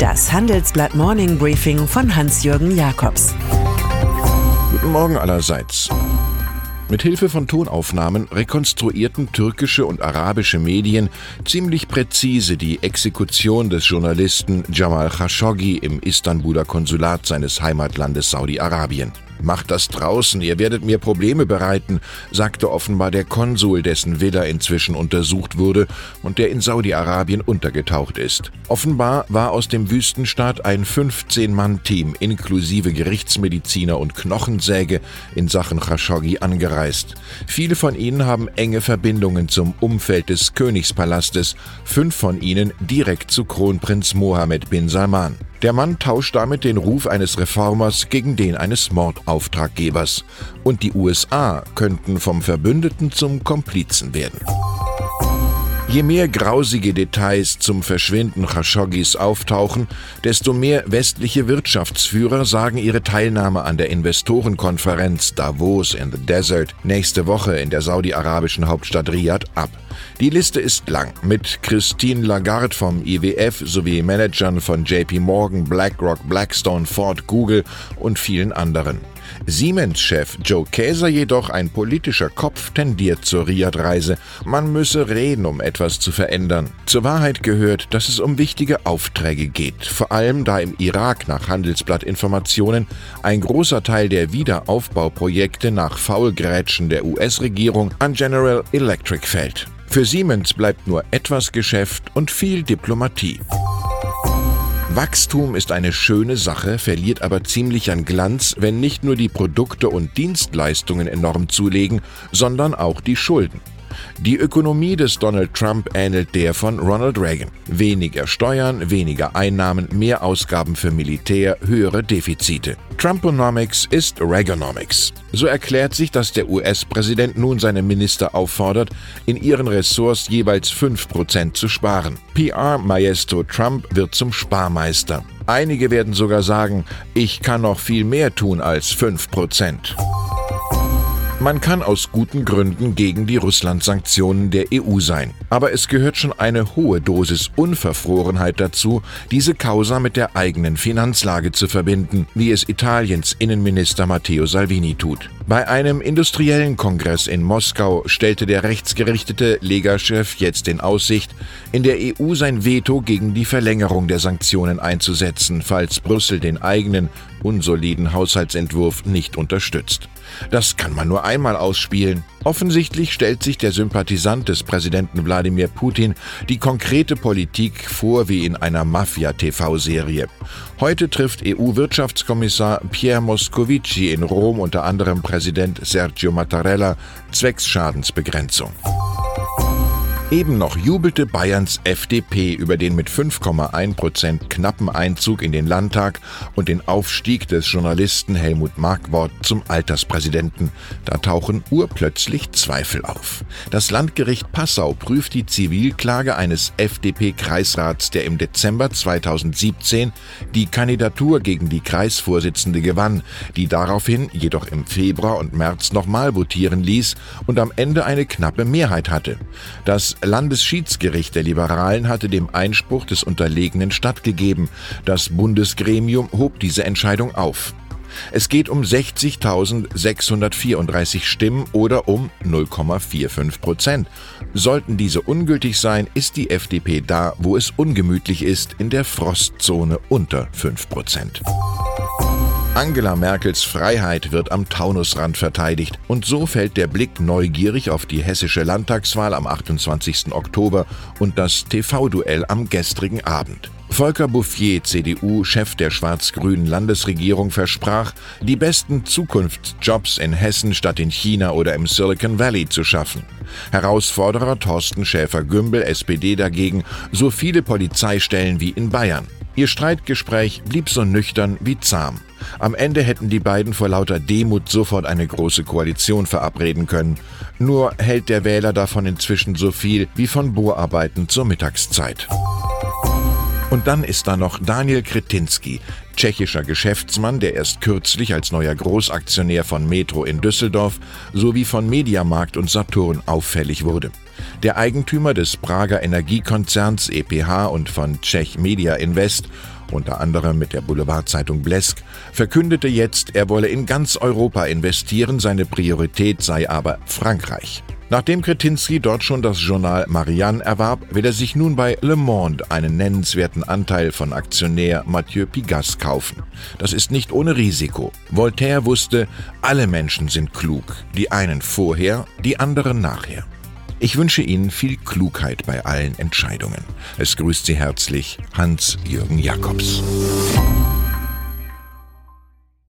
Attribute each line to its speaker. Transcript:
Speaker 1: Das Handelsblatt Morning Briefing von Hans-Jürgen Jakobs.
Speaker 2: Guten Morgen allerseits. Mit Hilfe von Tonaufnahmen rekonstruierten türkische und arabische Medien ziemlich präzise die Exekution des Journalisten Jamal Khashoggi im Istanbuler Konsulat seines Heimatlandes Saudi-Arabien. Macht das draußen, ihr werdet mir Probleme bereiten, sagte offenbar der Konsul, dessen Villa inzwischen untersucht wurde und der in Saudi-Arabien untergetaucht ist. Offenbar war aus dem Wüstenstaat ein 15-Mann-Team inklusive Gerichtsmediziner und Knochensäge in Sachen Khashoggi angereist. Viele von ihnen haben enge Verbindungen zum Umfeld des Königspalastes, fünf von ihnen direkt zu Kronprinz Mohammed bin Salman. Der Mann tauscht damit den Ruf eines Reformers gegen den eines Mordauftraggebers. Und die USA könnten vom Verbündeten zum Komplizen werden. Je mehr grausige Details zum Verschwinden Khashoggis auftauchen, desto mehr westliche Wirtschaftsführer sagen ihre Teilnahme an der Investorenkonferenz Davos in the Desert nächste Woche in der saudi-arabischen Hauptstadt Riyadh ab. Die Liste ist lang mit Christine Lagarde vom IWF sowie Managern von JP Morgan, BlackRock, Blackstone, Ford, Google und vielen anderen. Siemens-Chef Joe Käser jedoch, ein politischer Kopf, tendiert zur Riyadh-Reise. Man müsse reden, um etwas zu verändern. Zur Wahrheit gehört, dass es um wichtige Aufträge geht, vor allem da im Irak nach Handelsblattinformationen ein großer Teil der Wiederaufbauprojekte nach Faulgrätschen der US-Regierung an General Electric fällt. Für Siemens bleibt nur etwas Geschäft und viel Diplomatie. Wachstum ist eine schöne Sache, verliert aber ziemlich an Glanz, wenn nicht nur die Produkte und Dienstleistungen enorm zulegen, sondern auch die Schulden. Die Ökonomie des Donald Trump ähnelt der von Ronald Reagan. Weniger Steuern, weniger Einnahmen, mehr Ausgaben für Militär, höhere Defizite. Trumponomics ist Reaganomics. So erklärt sich, dass der US-Präsident nun seine Minister auffordert, in ihren Ressorts jeweils 5% zu sparen. PR-Maestro Trump wird zum Sparmeister. Einige werden sogar sagen, ich kann noch viel mehr tun als 5%. Man kann aus guten Gründen gegen die Russland-Sanktionen der EU sein. Aber es gehört schon eine hohe Dosis Unverfrorenheit dazu, diese Causa mit der eigenen Finanzlage zu verbinden, wie es Italiens Innenminister Matteo Salvini tut. Bei einem industriellen Kongress in Moskau stellte der rechtsgerichtete Lega-Chef jetzt in Aussicht, in der EU sein Veto gegen die Verlängerung der Sanktionen einzusetzen, falls Brüssel den eigenen unsoliden Haushaltsentwurf nicht unterstützt. Das kann man nur einmal ausspielen. Offensichtlich stellt sich der Sympathisant des Präsidenten Wladimir Putin die konkrete Politik vor wie in einer Mafia-TV-Serie. Heute trifft EU-Wirtschaftskommissar Pierre Moscovici in Rom unter anderem Präsident Sergio Mattarella zwecks Schadensbegrenzung. Eben noch jubelte Bayerns FDP über den mit 5,1 Prozent knappen Einzug in den Landtag und den Aufstieg des Journalisten Helmut Markwort zum Alterspräsidenten. Da tauchen urplötzlich Zweifel auf. Das Landgericht Passau prüft die Zivilklage eines FDP-Kreisrats, der im Dezember 2017 die Kandidatur gegen die Kreisvorsitzende gewann, die daraufhin jedoch im Februar und März nochmal votieren ließ und am Ende eine knappe Mehrheit hatte. Das Landesschiedsgericht der Liberalen hatte dem Einspruch des Unterlegenen stattgegeben. Das Bundesgremium hob diese Entscheidung auf. Es geht um 60.634 Stimmen oder um 0,45 Prozent. Sollten diese ungültig sein, ist die FDP da, wo es ungemütlich ist, in der Frostzone unter 5 Prozent. Angela Merkels Freiheit wird am Taunusrand verteidigt und so fällt der Blick neugierig auf die hessische Landtagswahl am 28. Oktober und das TV-Duell am gestrigen Abend. Volker Bouffier, CDU, Chef der schwarz-grünen Landesregierung, versprach, die besten Zukunftsjobs in Hessen statt in China oder im Silicon Valley zu schaffen. Herausforderer Thorsten Schäfer-Gümbel, SPD dagegen, so viele Polizeistellen wie in Bayern. Ihr Streitgespräch blieb so nüchtern wie zahm. Am Ende hätten die beiden vor lauter Demut sofort eine große Koalition verabreden können. Nur hält der Wähler davon inzwischen so viel wie von Bohrarbeiten zur Mittagszeit. Und dann ist da noch Daniel Kretinski, tschechischer Geschäftsmann, der erst kürzlich als neuer Großaktionär von Metro in Düsseldorf sowie von Mediamarkt und Saturn auffällig wurde. Der Eigentümer des Prager Energiekonzerns EPH und von Czech Media Invest unter anderem mit der Boulevardzeitung Blesk, verkündete jetzt, er wolle in ganz Europa investieren, seine Priorität sei aber Frankreich. Nachdem Kretinsky dort schon das Journal Marianne erwarb, will er sich nun bei Le Monde einen nennenswerten Anteil von Aktionär Mathieu Pigasse kaufen. Das ist nicht ohne Risiko. Voltaire wusste, alle Menschen sind klug, die einen vorher, die anderen nachher. Ich wünsche Ihnen viel Klugheit bei allen Entscheidungen. Es grüßt Sie herzlich Hans-Jürgen Jakobs.